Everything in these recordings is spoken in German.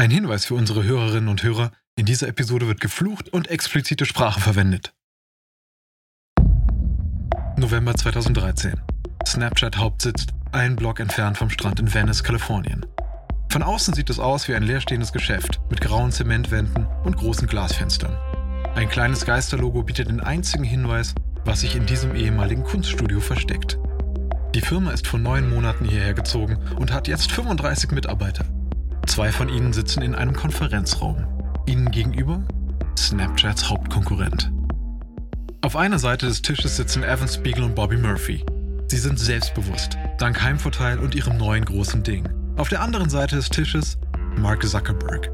Ein Hinweis für unsere Hörerinnen und Hörer, in dieser Episode wird geflucht und explizite Sprache verwendet. November 2013. Snapchat Hauptsitz, ein Block entfernt vom Strand in Venice, Kalifornien. Von außen sieht es aus wie ein leerstehendes Geschäft mit grauen Zementwänden und großen Glasfenstern. Ein kleines Geisterlogo bietet den einzigen Hinweis, was sich in diesem ehemaligen Kunststudio versteckt. Die Firma ist vor neun Monaten hierher gezogen und hat jetzt 35 Mitarbeiter. Zwei von ihnen sitzen in einem Konferenzraum. Ihnen gegenüber Snapchats Hauptkonkurrent. Auf einer Seite des Tisches sitzen Evan Spiegel und Bobby Murphy. Sie sind selbstbewusst, dank Heimvorteil und ihrem neuen großen Ding. Auf der anderen Seite des Tisches Mark Zuckerberg.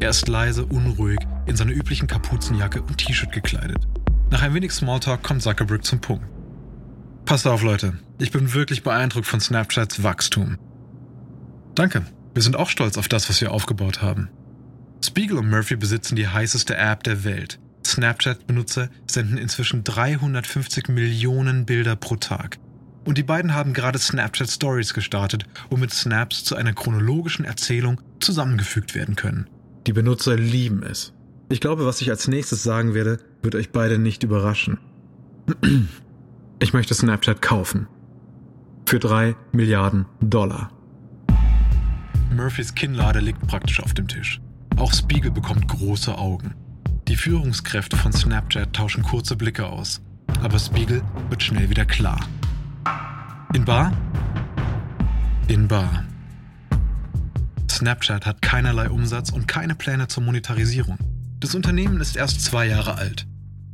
Er ist leise, unruhig, in seiner üblichen Kapuzenjacke und T-Shirt gekleidet. Nach ein wenig Smalltalk kommt Zuckerberg zum Punkt. Passt auf, Leute. Ich bin wirklich beeindruckt von Snapchats Wachstum. Danke. Wir sind auch stolz auf das, was wir aufgebaut haben. Spiegel und Murphy besitzen die heißeste App der Welt. Snapchat-Benutzer senden inzwischen 350 Millionen Bilder pro Tag. Und die beiden haben gerade Snapchat Stories gestartet, womit Snaps zu einer chronologischen Erzählung zusammengefügt werden können. Die Benutzer lieben es. Ich glaube, was ich als nächstes sagen werde, wird euch beide nicht überraschen. Ich möchte Snapchat kaufen. Für drei Milliarden Dollar. Murphys Kinnlade liegt praktisch auf dem Tisch. Auch Spiegel bekommt große Augen. Die Führungskräfte von Snapchat tauschen kurze Blicke aus. Aber Spiegel wird schnell wieder klar. In Bar? In Bar. Snapchat hat keinerlei Umsatz und keine Pläne zur Monetarisierung. Das Unternehmen ist erst zwei Jahre alt.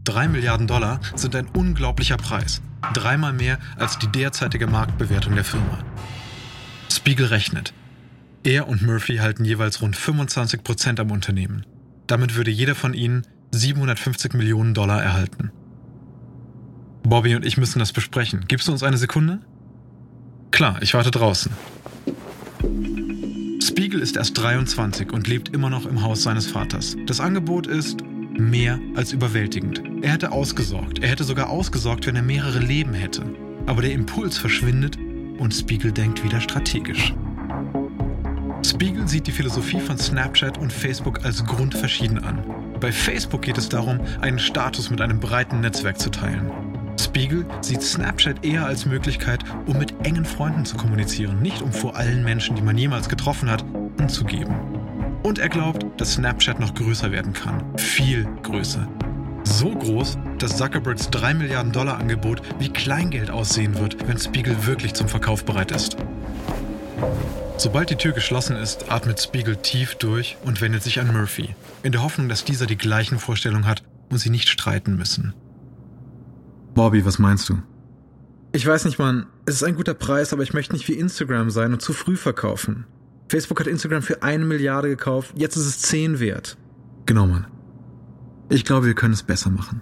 Drei Milliarden Dollar sind ein unglaublicher Preis. Dreimal mehr als die derzeitige Marktbewertung der Firma. Spiegel rechnet. Er und Murphy halten jeweils rund 25 Prozent am Unternehmen. Damit würde jeder von ihnen 750 Millionen Dollar erhalten. Bobby und ich müssen das besprechen. Gibst du uns eine Sekunde? Klar, ich warte draußen. Spiegel ist erst 23 und lebt immer noch im Haus seines Vaters. Das Angebot ist mehr als überwältigend. Er hätte ausgesorgt. Er hätte sogar ausgesorgt, wenn er mehrere Leben hätte. Aber der Impuls verschwindet und Spiegel denkt wieder strategisch. Spiegel sieht die Philosophie von Snapchat und Facebook als grundverschieden an. Bei Facebook geht es darum, einen Status mit einem breiten Netzwerk zu teilen. Spiegel sieht Snapchat eher als Möglichkeit, um mit engen Freunden zu kommunizieren, nicht um vor allen Menschen, die man jemals getroffen hat, anzugeben. Und er glaubt, dass Snapchat noch größer werden kann. Viel größer. So groß, dass Zuckerbergs 3 Milliarden Dollar Angebot wie Kleingeld aussehen wird, wenn Spiegel wirklich zum Verkauf bereit ist. Sobald die Tür geschlossen ist, atmet Spiegel tief durch und wendet sich an Murphy, in der Hoffnung, dass dieser die gleichen Vorstellungen hat und sie nicht streiten müssen. Bobby, was meinst du? Ich weiß nicht, Mann. Es ist ein guter Preis, aber ich möchte nicht wie Instagram sein und zu früh verkaufen. Facebook hat Instagram für eine Milliarde gekauft, jetzt ist es zehn wert. Genau, Mann. Ich glaube, wir können es besser machen.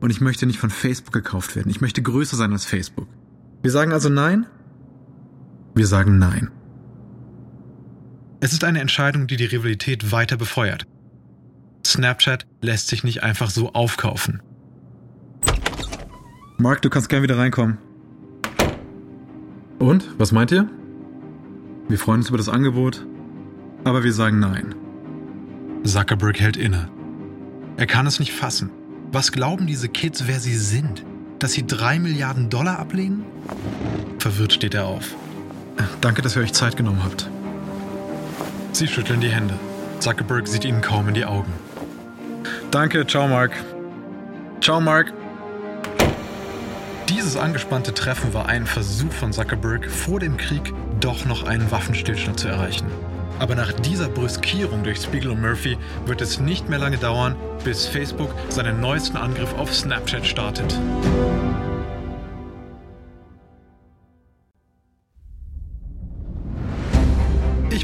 Und ich möchte nicht von Facebook gekauft werden. Ich möchte größer sein als Facebook. Wir sagen also nein? Wir sagen nein. Es ist eine Entscheidung, die die Rivalität weiter befeuert. Snapchat lässt sich nicht einfach so aufkaufen. Mark, du kannst gern wieder reinkommen. Und, was meint ihr? Wir freuen uns über das Angebot, aber wir sagen nein. Zuckerberg hält inne. Er kann es nicht fassen. Was glauben diese Kids, wer sie sind? Dass sie drei Milliarden Dollar ablehnen? Verwirrt steht er auf. Danke, dass ihr euch Zeit genommen habt. Sie schütteln die Hände. Zuckerberg sieht ihnen kaum in die Augen. Danke, ciao Mark. Ciao Mark. Dieses angespannte Treffen war ein Versuch von Zuckerberg, vor dem Krieg doch noch einen Waffenstillstand zu erreichen. Aber nach dieser Brüskierung durch Spiegel und Murphy wird es nicht mehr lange dauern, bis Facebook seinen neuesten Angriff auf Snapchat startet.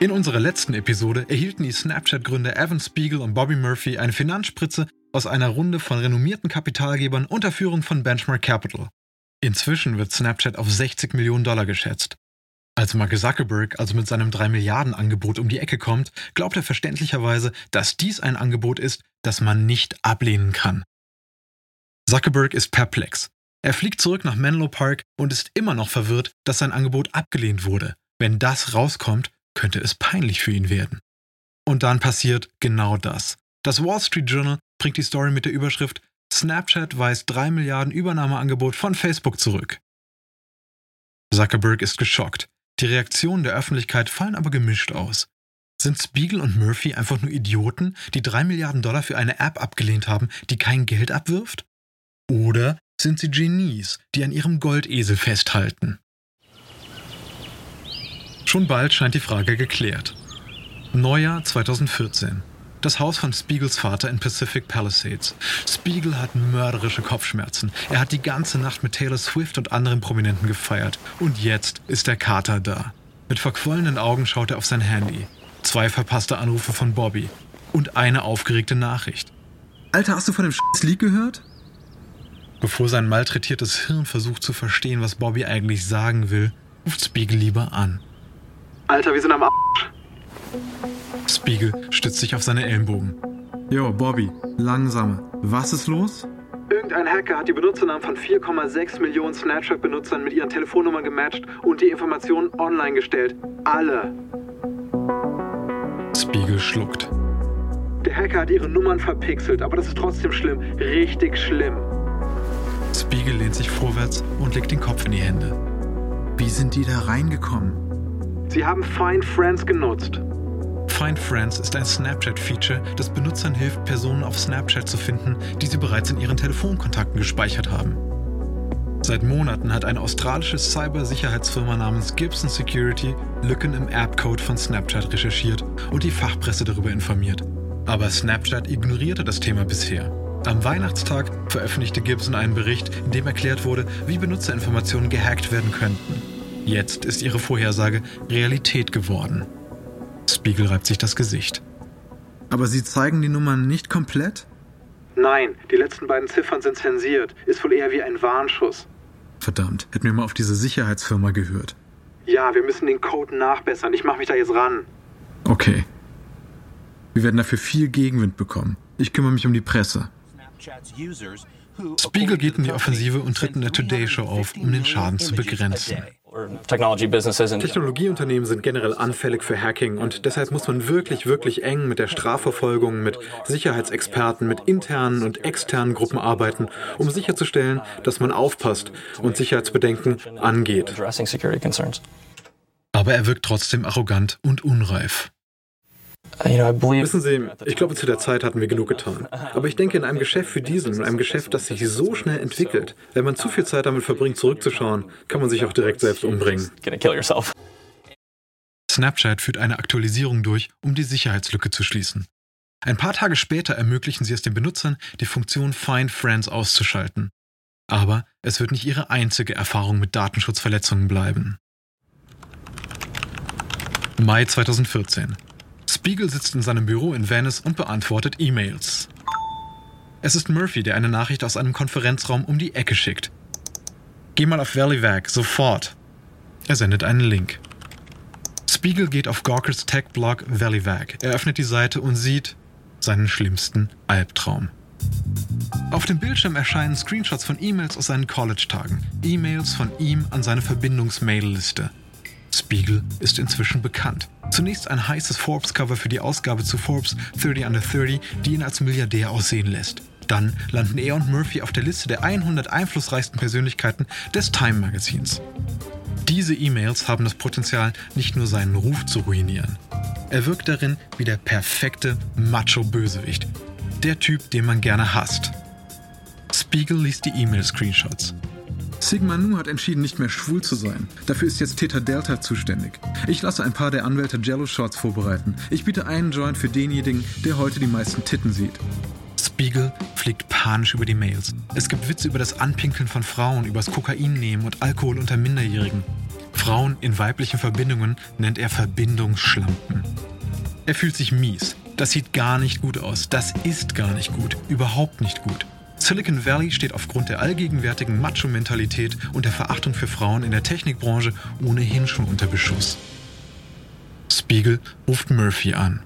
In unserer letzten Episode erhielten die Snapchat-Gründer Evan Spiegel und Bobby Murphy eine Finanzspritze, aus einer Runde von renommierten Kapitalgebern unter Führung von Benchmark Capital. Inzwischen wird Snapchat auf 60 Millionen Dollar geschätzt. Als Mark Zuckerberg also mit seinem 3 Milliarden Angebot um die Ecke kommt, glaubt er verständlicherweise, dass dies ein Angebot ist, das man nicht ablehnen kann. Zuckerberg ist perplex. Er fliegt zurück nach Menlo Park und ist immer noch verwirrt, dass sein Angebot abgelehnt wurde. Wenn das rauskommt, könnte es peinlich für ihn werden. Und dann passiert genau das. Das Wall Street Journal bringt die Story mit der Überschrift Snapchat weist 3 Milliarden Übernahmeangebot von Facebook zurück. Zuckerberg ist geschockt. Die Reaktionen der Öffentlichkeit fallen aber gemischt aus. Sind Spiegel und Murphy einfach nur Idioten, die 3 Milliarden Dollar für eine App abgelehnt haben, die kein Geld abwirft? Oder sind sie Genies, die an ihrem Goldesel festhalten? Schon bald scheint die Frage geklärt. Neujahr 2014. Das Haus von Spiegels Vater in Pacific Palisades. Spiegel hat mörderische Kopfschmerzen. Er hat die ganze Nacht mit Taylor Swift und anderen Prominenten gefeiert. Und jetzt ist der Kater da. Mit verquollenen Augen schaut er auf sein Handy. Zwei verpasste Anrufe von Bobby. Und eine aufgeregte Nachricht. Alter, hast du von dem Scheiß Leak gehört? Bevor sein malträtiertes Hirn versucht zu verstehen, was Bobby eigentlich sagen will, ruft Spiegel lieber an. Alter, wir sind am Arsch. Spiegel stützt sich auf seine Ellenbogen. Jo, Bobby, langsame. Was ist los? Irgendein Hacker hat die Benutzernamen von 4,6 Millionen Snapchat-Benutzern mit ihren Telefonnummern gematcht und die Informationen online gestellt. Alle. Spiegel schluckt. Der Hacker hat ihre Nummern verpixelt, aber das ist trotzdem schlimm. Richtig schlimm. Spiegel lehnt sich vorwärts und legt den Kopf in die Hände. Wie sind die da reingekommen? Sie haben Find Friends genutzt. Find Friends ist ein Snapchat-Feature, das Benutzern hilft, Personen auf Snapchat zu finden, die sie bereits in ihren Telefonkontakten gespeichert haben. Seit Monaten hat eine australische Cybersicherheitsfirma namens Gibson Security Lücken im App-Code von Snapchat recherchiert und die Fachpresse darüber informiert. Aber Snapchat ignorierte das Thema bisher. Am Weihnachtstag veröffentlichte Gibson einen Bericht, in dem erklärt wurde, wie Benutzerinformationen gehackt werden könnten. Jetzt ist ihre Vorhersage Realität geworden. Spiegel reibt sich das Gesicht. Aber sie zeigen die Nummern nicht komplett? Nein, die letzten beiden Ziffern sind zensiert. Ist wohl eher wie ein Warnschuss. Verdammt, hätten wir mal auf diese Sicherheitsfirma gehört. Ja, wir müssen den Code nachbessern. Ich mache mich da jetzt ran. Okay. Wir werden dafür viel Gegenwind bekommen. Ich kümmere mich um die Presse. Spiegel geht in die Offensive und tritt in der Today Show auf, um den Schaden zu begrenzen. Technologieunternehmen sind generell anfällig für Hacking und deshalb muss man wirklich, wirklich eng mit der Strafverfolgung, mit Sicherheitsexperten, mit internen und externen Gruppen arbeiten, um sicherzustellen, dass man aufpasst und Sicherheitsbedenken angeht. Aber er wirkt trotzdem arrogant und unreif. Wissen Sie, ich glaube, zu der Zeit hatten wir genug getan. Aber ich denke, in einem Geschäft wie diesem, in einem Geschäft, das sich so schnell entwickelt, wenn man zu viel Zeit damit verbringt, zurückzuschauen, kann man sich auch direkt selbst umbringen. Snapchat führt eine Aktualisierung durch, um die Sicherheitslücke zu schließen. Ein paar Tage später ermöglichen sie es den Benutzern, die Funktion Find Friends auszuschalten. Aber es wird nicht ihre einzige Erfahrung mit Datenschutzverletzungen bleiben. Mai 2014. Spiegel sitzt in seinem Büro in Venice und beantwortet E-Mails. Es ist Murphy, der eine Nachricht aus einem Konferenzraum um die Ecke schickt. Geh mal auf Valleyvac, sofort. Er sendet einen Link. Spiegel geht auf Gawkers Tech-Blog Valleyvac. Er öffnet die Seite und sieht seinen schlimmsten Albtraum. Auf dem Bildschirm erscheinen Screenshots von E-Mails aus seinen College-Tagen. E-Mails von ihm an seine Verbindungsmail-Liste. Spiegel ist inzwischen bekannt. Zunächst ein heißes Forbes-Cover für die Ausgabe zu Forbes 30 Under 30, die ihn als Milliardär aussehen lässt. Dann landen er und Murphy auf der Liste der 100 einflussreichsten Persönlichkeiten des Time-Magazins. Diese E-Mails haben das Potenzial, nicht nur seinen Ruf zu ruinieren. Er wirkt darin wie der perfekte Macho-Bösewicht. Der Typ, den man gerne hasst. Spiegel liest die E-Mail-Screenshots. Sigma Nu hat entschieden, nicht mehr schwul zu sein. Dafür ist jetzt Theta Delta zuständig. Ich lasse ein paar der Anwälte Jello-Shots vorbereiten. Ich biete einen Joint für denjenigen, der heute die meisten Titten sieht. Spiegel fliegt panisch über die Mails. Es gibt Witze über das Anpinkeln von Frauen, übers Kokainnehmen und Alkohol unter Minderjährigen. Frauen in weiblichen Verbindungen nennt er Verbindungsschlampen. Er fühlt sich mies. Das sieht gar nicht gut aus. Das ist gar nicht gut. Überhaupt nicht gut. Silicon Valley steht aufgrund der allgegenwärtigen Macho-Mentalität und der Verachtung für Frauen in der Technikbranche ohnehin schon unter Beschuss. Spiegel ruft Murphy an.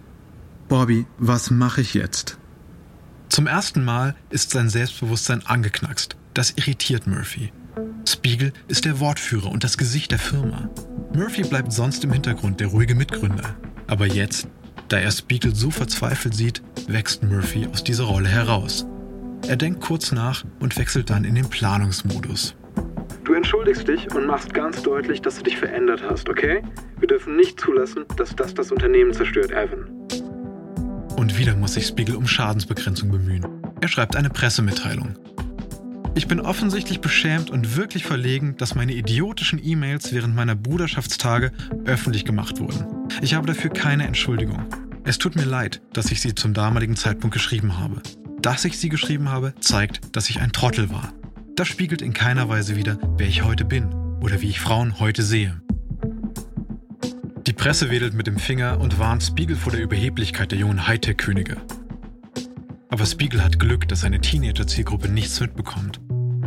Bobby, was mache ich jetzt? Zum ersten Mal ist sein Selbstbewusstsein angeknackst. Das irritiert Murphy. Spiegel ist der Wortführer und das Gesicht der Firma. Murphy bleibt sonst im Hintergrund der ruhige Mitgründer. Aber jetzt, da er Spiegel so verzweifelt sieht, wächst Murphy aus dieser Rolle heraus. Er denkt kurz nach und wechselt dann in den Planungsmodus. Du entschuldigst dich und machst ganz deutlich, dass du dich verändert hast, okay? Wir dürfen nicht zulassen, dass das das Unternehmen zerstört, Evan. Und wieder muss sich Spiegel um Schadensbegrenzung bemühen. Er schreibt eine Pressemitteilung. Ich bin offensichtlich beschämt und wirklich verlegen, dass meine idiotischen E-Mails während meiner Bruderschaftstage öffentlich gemacht wurden. Ich habe dafür keine Entschuldigung. Es tut mir leid, dass ich sie zum damaligen Zeitpunkt geschrieben habe. Dass ich sie geschrieben habe, zeigt, dass ich ein Trottel war. Das spiegelt in keiner Weise wider, wer ich heute bin oder wie ich Frauen heute sehe. Die Presse wedelt mit dem Finger und warnt Spiegel vor der Überheblichkeit der jungen Hightech-Könige. Aber Spiegel hat Glück, dass seine Teenager-Zielgruppe nichts mitbekommt.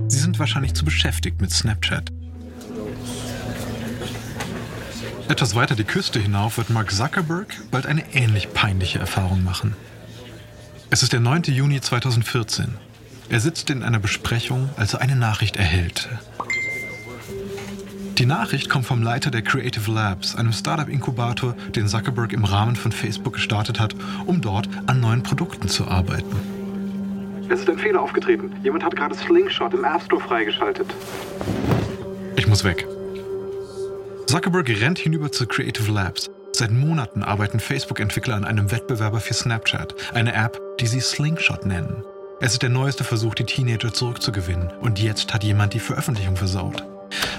Sie sind wahrscheinlich zu beschäftigt mit Snapchat. Etwas weiter die Küste hinauf wird Mark Zuckerberg bald eine ähnlich peinliche Erfahrung machen. Es ist der 9. Juni 2014. Er sitzt in einer Besprechung, als er eine Nachricht erhält. Die Nachricht kommt vom Leiter der Creative Labs, einem Startup-Inkubator, den Zuckerberg im Rahmen von Facebook gestartet hat, um dort an neuen Produkten zu arbeiten. Es ist ein Fehler aufgetreten. Jemand hat gerade Slingshot im App Store freigeschaltet. Ich muss weg. Zuckerberg rennt hinüber zu Creative Labs. Seit Monaten arbeiten Facebook-Entwickler an einem Wettbewerber für Snapchat, eine App, die sie Slingshot nennen. Es ist der neueste Versuch, die Teenager zurückzugewinnen und jetzt hat jemand die Veröffentlichung versaut.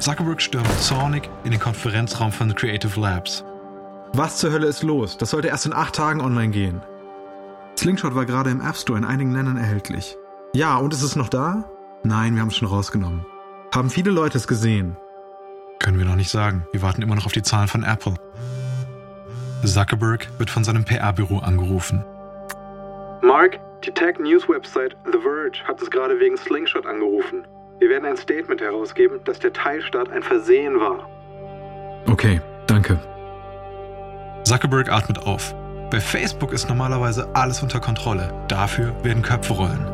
Zuckerberg stürmt zornig in den Konferenzraum von Creative Labs. Was zur Hölle ist los? Das sollte erst in acht Tagen online gehen. Slingshot war gerade im App Store in einigen Ländern erhältlich. Ja, und ist es noch da? Nein, wir haben es schon rausgenommen. Haben viele Leute es gesehen? Können wir noch nicht sagen. Wir warten immer noch auf die Zahlen von Apple. Zuckerberg wird von seinem PR-Büro angerufen. Mark, die Tech News Website The Verge hat es gerade wegen Slingshot angerufen. Wir werden ein Statement herausgeben, dass der Teilstart ein Versehen war. Okay, danke. Zuckerberg atmet auf. Bei Facebook ist normalerweise alles unter Kontrolle. Dafür werden Köpfe rollen.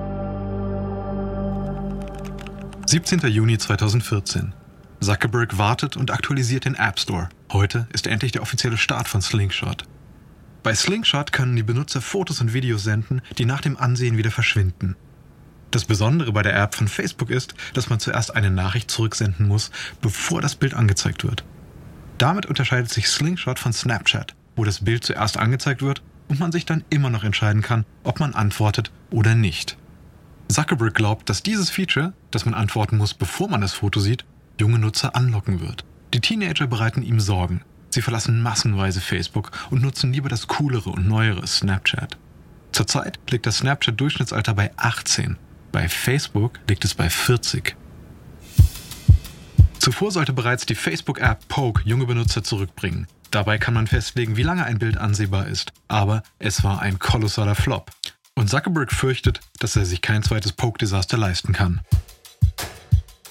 17. Juni 2014. Zuckerberg wartet und aktualisiert den App Store. Heute ist endlich der offizielle Start von Slingshot. Bei Slingshot können die Benutzer Fotos und Videos senden, die nach dem Ansehen wieder verschwinden. Das Besondere bei der App von Facebook ist, dass man zuerst eine Nachricht zurücksenden muss, bevor das Bild angezeigt wird. Damit unterscheidet sich Slingshot von Snapchat, wo das Bild zuerst angezeigt wird und man sich dann immer noch entscheiden kann, ob man antwortet oder nicht. Zuckerberg glaubt, dass dieses Feature, dass man antworten muss, bevor man das Foto sieht, junge Nutzer anlocken wird. Die Teenager bereiten ihm Sorgen. Sie verlassen massenweise Facebook und nutzen lieber das coolere und neuere Snapchat. Zurzeit liegt das Snapchat-Durchschnittsalter bei 18. Bei Facebook liegt es bei 40. Zuvor sollte bereits die Facebook-App Poke junge Benutzer zurückbringen. Dabei kann man festlegen, wie lange ein Bild ansehbar ist. Aber es war ein kolossaler Flop. Und Zuckerberg fürchtet, dass er sich kein zweites Poke-Desaster leisten kann.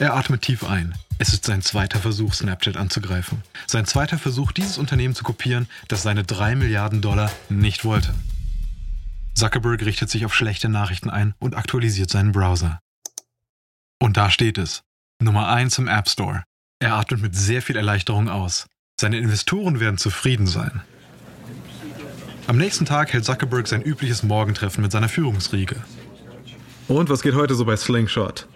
Er atmet tief ein. Es ist sein zweiter Versuch, Snapchat anzugreifen. Sein zweiter Versuch, dieses Unternehmen zu kopieren, das seine 3 Milliarden Dollar nicht wollte. Zuckerberg richtet sich auf schlechte Nachrichten ein und aktualisiert seinen Browser. Und da steht es. Nummer 1 im App Store. Er atmet mit sehr viel Erleichterung aus. Seine Investoren werden zufrieden sein. Am nächsten Tag hält Zuckerberg sein übliches Morgentreffen mit seiner Führungsriege. Und was geht heute so bei Slingshot?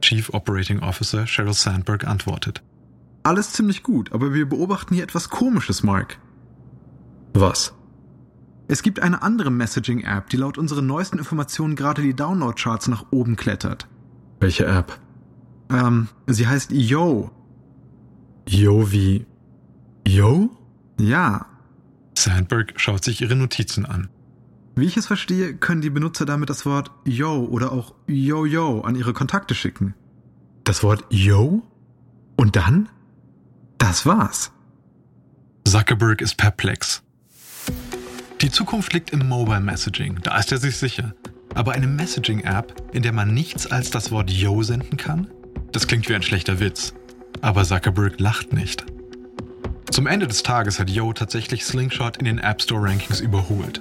Chief Operating Officer Sheryl Sandberg antwortet. Alles ziemlich gut, aber wir beobachten hier etwas Komisches, Mark. Was? Es gibt eine andere Messaging-App, die laut unseren neuesten Informationen gerade die Download-Charts nach oben klettert. Welche App? Ähm, sie heißt Yo. Yo wie? Yo? Ja. Sandberg schaut sich ihre Notizen an. Wie ich es verstehe, können die Benutzer damit das Wort Yo oder auch Yo-Yo an ihre Kontakte schicken. Das Wort Yo? Und dann? Das war's. Zuckerberg ist perplex. Die Zukunft liegt im Mobile Messaging, da ist er sich sicher. Aber eine Messaging-App, in der man nichts als das Wort Yo senden kann? Das klingt wie ein schlechter Witz. Aber Zuckerberg lacht nicht. Zum Ende des Tages hat Yo tatsächlich Slingshot in den App Store Rankings überholt.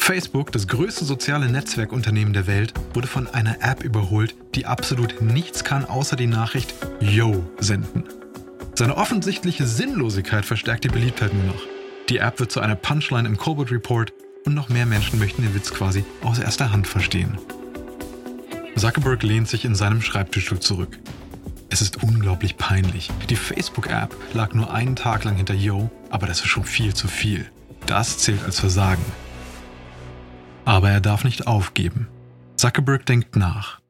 Facebook, das größte soziale Netzwerkunternehmen der Welt, wurde von einer App überholt, die absolut nichts kann, außer die Nachricht Yo senden. Seine offensichtliche Sinnlosigkeit verstärkt die Beliebtheit nur noch. Die App wird zu einer Punchline im Colbert Report und noch mehr Menschen möchten den Witz quasi aus erster Hand verstehen. Zuckerberg lehnt sich in seinem Schreibtischstuhl zurück. Es ist unglaublich peinlich. Die Facebook-App lag nur einen Tag lang hinter Yo, aber das ist schon viel zu viel. Das zählt als Versagen. Aber er darf nicht aufgeben. Zuckerberg denkt nach.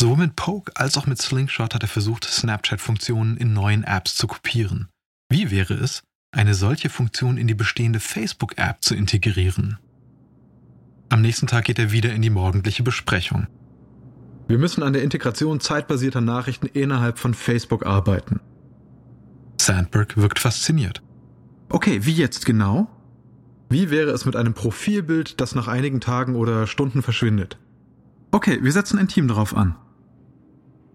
Sowohl mit Poke als auch mit Slingshot hat er versucht, Snapchat-Funktionen in neuen Apps zu kopieren. Wie wäre es, eine solche Funktion in die bestehende Facebook-App zu integrieren? Am nächsten Tag geht er wieder in die morgendliche Besprechung. Wir müssen an der Integration zeitbasierter Nachrichten innerhalb von Facebook arbeiten. Sandberg wirkt fasziniert. Okay, wie jetzt genau? Wie wäre es mit einem Profilbild, das nach einigen Tagen oder Stunden verschwindet? Okay, wir setzen ein Team darauf an.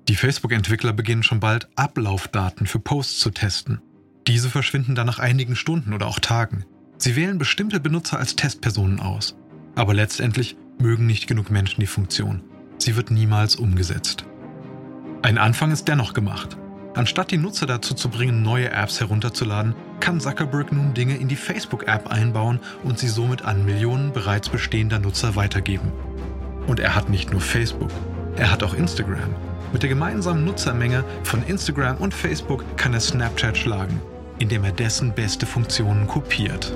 Die Facebook-Entwickler beginnen schon bald Ablaufdaten für Posts zu testen. Diese verschwinden dann nach einigen Stunden oder auch Tagen. Sie wählen bestimmte Benutzer als Testpersonen aus. Aber letztendlich mögen nicht genug Menschen die Funktion. Sie wird niemals umgesetzt. Ein Anfang ist dennoch gemacht. Anstatt die Nutzer dazu zu bringen, neue Apps herunterzuladen, kann Zuckerberg nun Dinge in die Facebook-App einbauen und sie somit an Millionen bereits bestehender Nutzer weitergeben. Und er hat nicht nur Facebook, er hat auch Instagram. Mit der gemeinsamen Nutzermenge von Instagram und Facebook kann er Snapchat schlagen, indem er dessen beste Funktionen kopiert.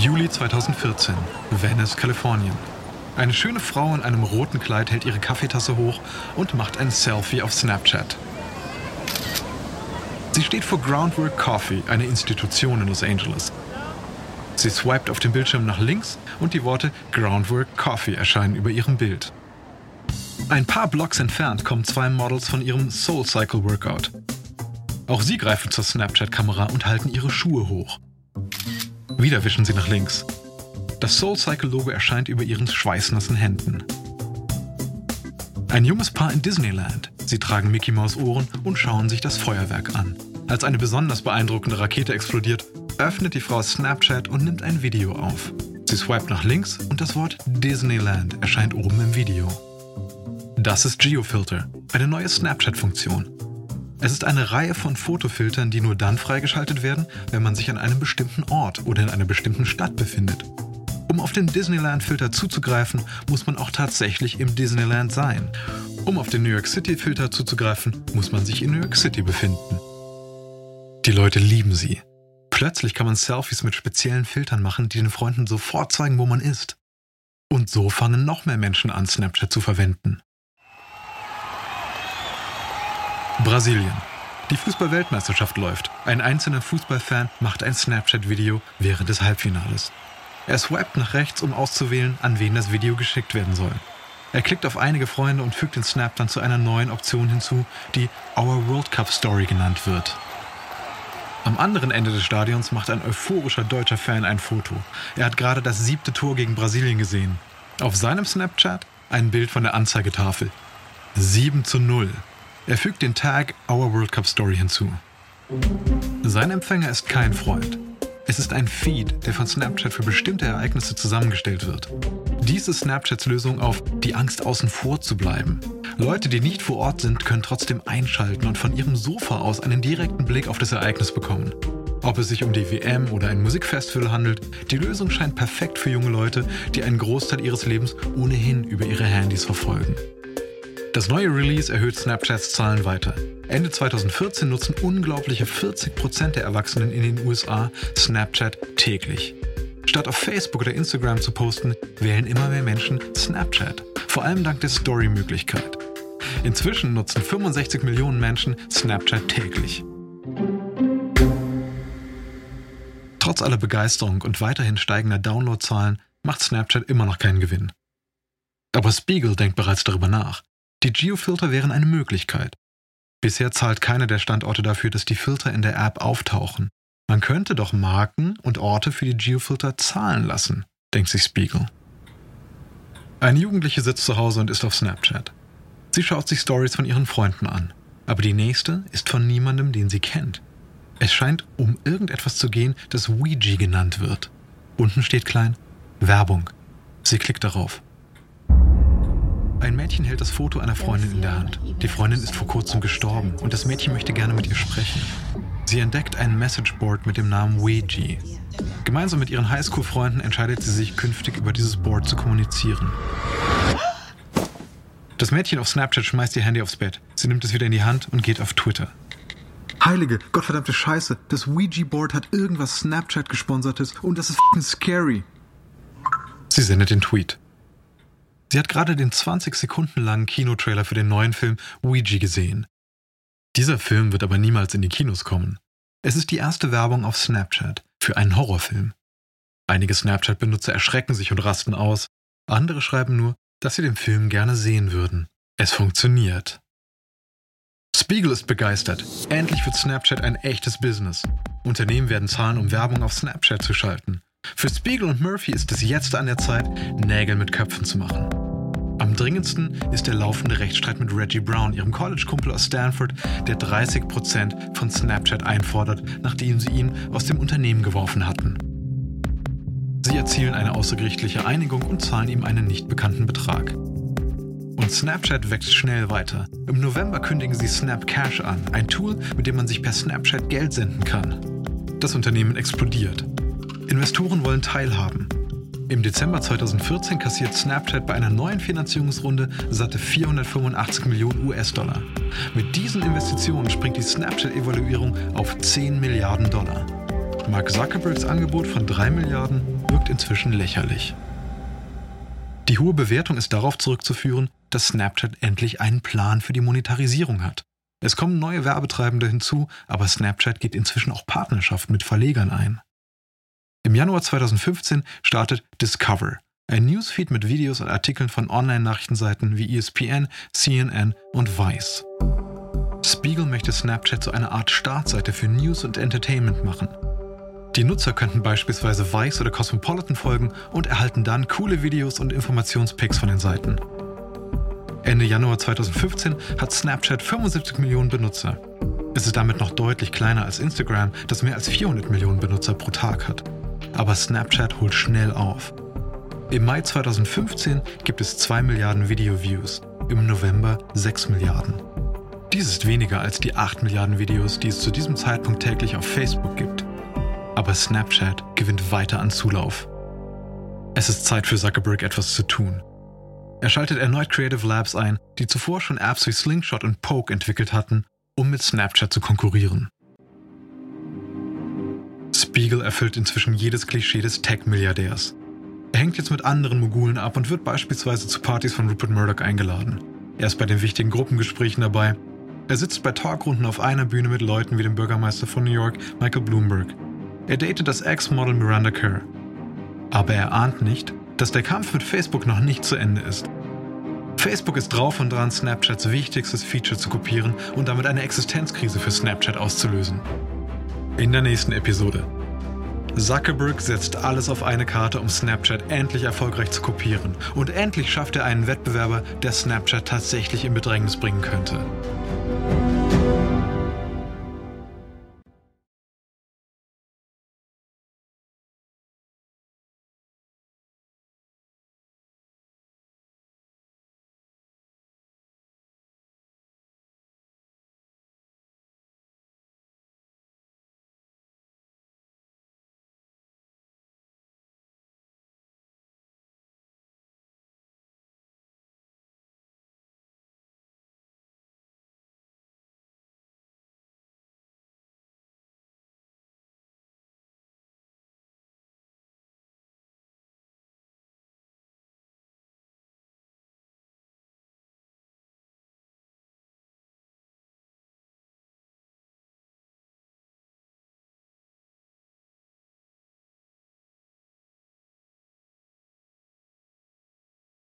Juli 2014, Venice, Kalifornien. Eine schöne Frau in einem roten Kleid hält ihre Kaffeetasse hoch und macht ein Selfie auf Snapchat. Sie steht vor Groundwork Coffee, eine Institution in Los Angeles. Sie swiped auf dem Bildschirm nach links und die Worte Groundwork Coffee erscheinen über ihrem Bild. Ein paar Blocks entfernt kommen zwei Models von ihrem Soul Cycle Workout. Auch sie greifen zur Snapchat-Kamera und halten ihre Schuhe hoch. Wieder wischen sie nach links. Das SoulCycle-Logo erscheint über ihren schweißnassen Händen. Ein junges Paar in Disneyland. Sie tragen Mickey Maus Ohren und schauen sich das Feuerwerk an. Als eine besonders beeindruckende Rakete explodiert, öffnet die Frau Snapchat und nimmt ein Video auf. Sie swipet nach links und das Wort Disneyland erscheint oben im Video. Das ist Geofilter, eine neue Snapchat-Funktion. Es ist eine Reihe von Fotofiltern, die nur dann freigeschaltet werden, wenn man sich an einem bestimmten Ort oder in einer bestimmten Stadt befindet. Um auf den Disneyland-Filter zuzugreifen, muss man auch tatsächlich im Disneyland sein. Um auf den New York City-Filter zuzugreifen, muss man sich in New York City befinden. Die Leute lieben sie. Plötzlich kann man Selfies mit speziellen Filtern machen, die den Freunden sofort zeigen, wo man ist. Und so fangen noch mehr Menschen an, Snapchat zu verwenden. Brasilien. Die Fußball-Weltmeisterschaft läuft. Ein einzelner Fußballfan macht ein Snapchat-Video während des Halbfinales. Er swiped nach rechts, um auszuwählen, an wen das Video geschickt werden soll. Er klickt auf einige Freunde und fügt den Snap dann zu einer neuen Option hinzu, die Our World Cup Story genannt wird. Am anderen Ende des Stadions macht ein euphorischer deutscher Fan ein Foto. Er hat gerade das siebte Tor gegen Brasilien gesehen. Auf seinem Snapchat ein Bild von der Anzeigetafel. 7 zu 0. Er fügt den Tag Our World Cup Story hinzu. Sein Empfänger ist kein Freund. Es ist ein Feed, der von Snapchat für bestimmte Ereignisse zusammengestellt wird. Dies ist Snapchats Lösung auf die Angst außen vor zu bleiben. Leute, die nicht vor Ort sind, können trotzdem einschalten und von ihrem Sofa aus einen direkten Blick auf das Ereignis bekommen. Ob es sich um die WM oder ein Musikfestival handelt, die Lösung scheint perfekt für junge Leute, die einen Großteil ihres Lebens ohnehin über ihre Handys verfolgen. Das neue Release erhöht Snapchats Zahlen weiter. Ende 2014 nutzen unglaubliche 40% der Erwachsenen in den USA Snapchat täglich. Statt auf Facebook oder Instagram zu posten, wählen immer mehr Menschen Snapchat. Vor allem dank der Story-Möglichkeit. Inzwischen nutzen 65 Millionen Menschen Snapchat täglich. Trotz aller Begeisterung und weiterhin steigender Downloadzahlen macht Snapchat immer noch keinen Gewinn. Aber Spiegel denkt bereits darüber nach. Die Geofilter wären eine Möglichkeit. Bisher zahlt keiner der Standorte dafür, dass die Filter in der App auftauchen. Man könnte doch Marken und Orte für die Geofilter zahlen lassen, denkt sich Spiegel. Eine Jugendliche sitzt zu Hause und ist auf Snapchat. Sie schaut sich Stories von ihren Freunden an, aber die nächste ist von niemandem, den sie kennt. Es scheint um irgendetwas zu gehen, das Ouija genannt wird. Unten steht klein Werbung. Sie klickt darauf. Ein Mädchen hält das Foto einer Freundin in der Hand. Die Freundin ist vor kurzem gestorben und das Mädchen möchte gerne mit ihr sprechen. Sie entdeckt ein Messageboard mit dem Namen Ouija. Gemeinsam mit ihren Highschool-Freunden entscheidet sie sich, künftig über dieses Board zu kommunizieren. Das Mädchen auf Snapchat schmeißt ihr Handy aufs Bett. Sie nimmt es wieder in die Hand und geht auf Twitter. Heilige, gottverdammte Scheiße, das Ouija-Board hat irgendwas Snapchat-gesponsertes und das ist f***ing scary. Sie sendet den Tweet. Sie hat gerade den 20 Sekunden langen Kinotrailer für den neuen Film Ouija gesehen. Dieser Film wird aber niemals in die Kinos kommen. Es ist die erste Werbung auf Snapchat für einen Horrorfilm. Einige Snapchat-Benutzer erschrecken sich und rasten aus, andere schreiben nur, dass sie den Film gerne sehen würden. Es funktioniert. Spiegel ist begeistert. Endlich wird Snapchat ein echtes Business. Unternehmen werden zahlen, um Werbung auf Snapchat zu schalten. Für Spiegel und Murphy ist es jetzt an der Zeit, Nägel mit Köpfen zu machen. Am dringendsten ist der laufende Rechtsstreit mit Reggie Brown, ihrem College-Kumpel aus Stanford, der 30% von Snapchat einfordert, nachdem sie ihn aus dem Unternehmen geworfen hatten. Sie erzielen eine außergerichtliche Einigung und zahlen ihm einen nicht bekannten Betrag. Und Snapchat wächst schnell weiter. Im November kündigen sie Snap Cash an, ein Tool, mit dem man sich per Snapchat Geld senden kann. Das Unternehmen explodiert. Investoren wollen teilhaben. Im Dezember 2014 kassiert Snapchat bei einer neuen Finanzierungsrunde satte 485 Millionen US-Dollar. Mit diesen Investitionen springt die Snapchat-Evaluierung auf 10 Milliarden Dollar. Mark Zuckerbergs Angebot von 3 Milliarden wirkt inzwischen lächerlich. Die hohe Bewertung ist darauf zurückzuführen, dass Snapchat endlich einen Plan für die Monetarisierung hat. Es kommen neue Werbetreibende hinzu, aber Snapchat geht inzwischen auch Partnerschaften mit Verlegern ein. Im Januar 2015 startet Discover, ein Newsfeed mit Videos und Artikeln von Online-Nachrichtenseiten wie ESPN, CNN und Vice. Spiegel möchte Snapchat zu einer Art Startseite für News und Entertainment machen. Die Nutzer könnten beispielsweise Vice oder Cosmopolitan folgen und erhalten dann coole Videos und Informationspicks von den Seiten. Ende Januar 2015 hat Snapchat 75 Millionen Benutzer. Es ist damit noch deutlich kleiner als Instagram, das mehr als 400 Millionen Benutzer pro Tag hat. Aber Snapchat holt schnell auf. Im Mai 2015 gibt es 2 Milliarden Video-Views, im November 6 Milliarden. Dies ist weniger als die 8 Milliarden Videos, die es zu diesem Zeitpunkt täglich auf Facebook gibt. Aber Snapchat gewinnt weiter an Zulauf. Es ist Zeit für Zuckerberg etwas zu tun. Er schaltet erneut Creative Labs ein, die zuvor schon Apps wie Slingshot und Poke entwickelt hatten, um mit Snapchat zu konkurrieren. Spiegel erfüllt inzwischen jedes Klischee des Tech-Milliardärs. Er hängt jetzt mit anderen Mogulen ab und wird beispielsweise zu Partys von Rupert Murdoch eingeladen. Er ist bei den wichtigen Gruppengesprächen dabei. Er sitzt bei Talkrunden auf einer Bühne mit Leuten wie dem Bürgermeister von New York, Michael Bloomberg. Er datet das Ex-Model Miranda Kerr. Aber er ahnt nicht, dass der Kampf mit Facebook noch nicht zu Ende ist. Facebook ist drauf und dran, Snapchats wichtigstes Feature zu kopieren und damit eine Existenzkrise für Snapchat auszulösen. In der nächsten Episode. Zuckerberg setzt alles auf eine Karte, um Snapchat endlich erfolgreich zu kopieren. Und endlich schafft er einen Wettbewerber, der Snapchat tatsächlich in Bedrängnis bringen könnte.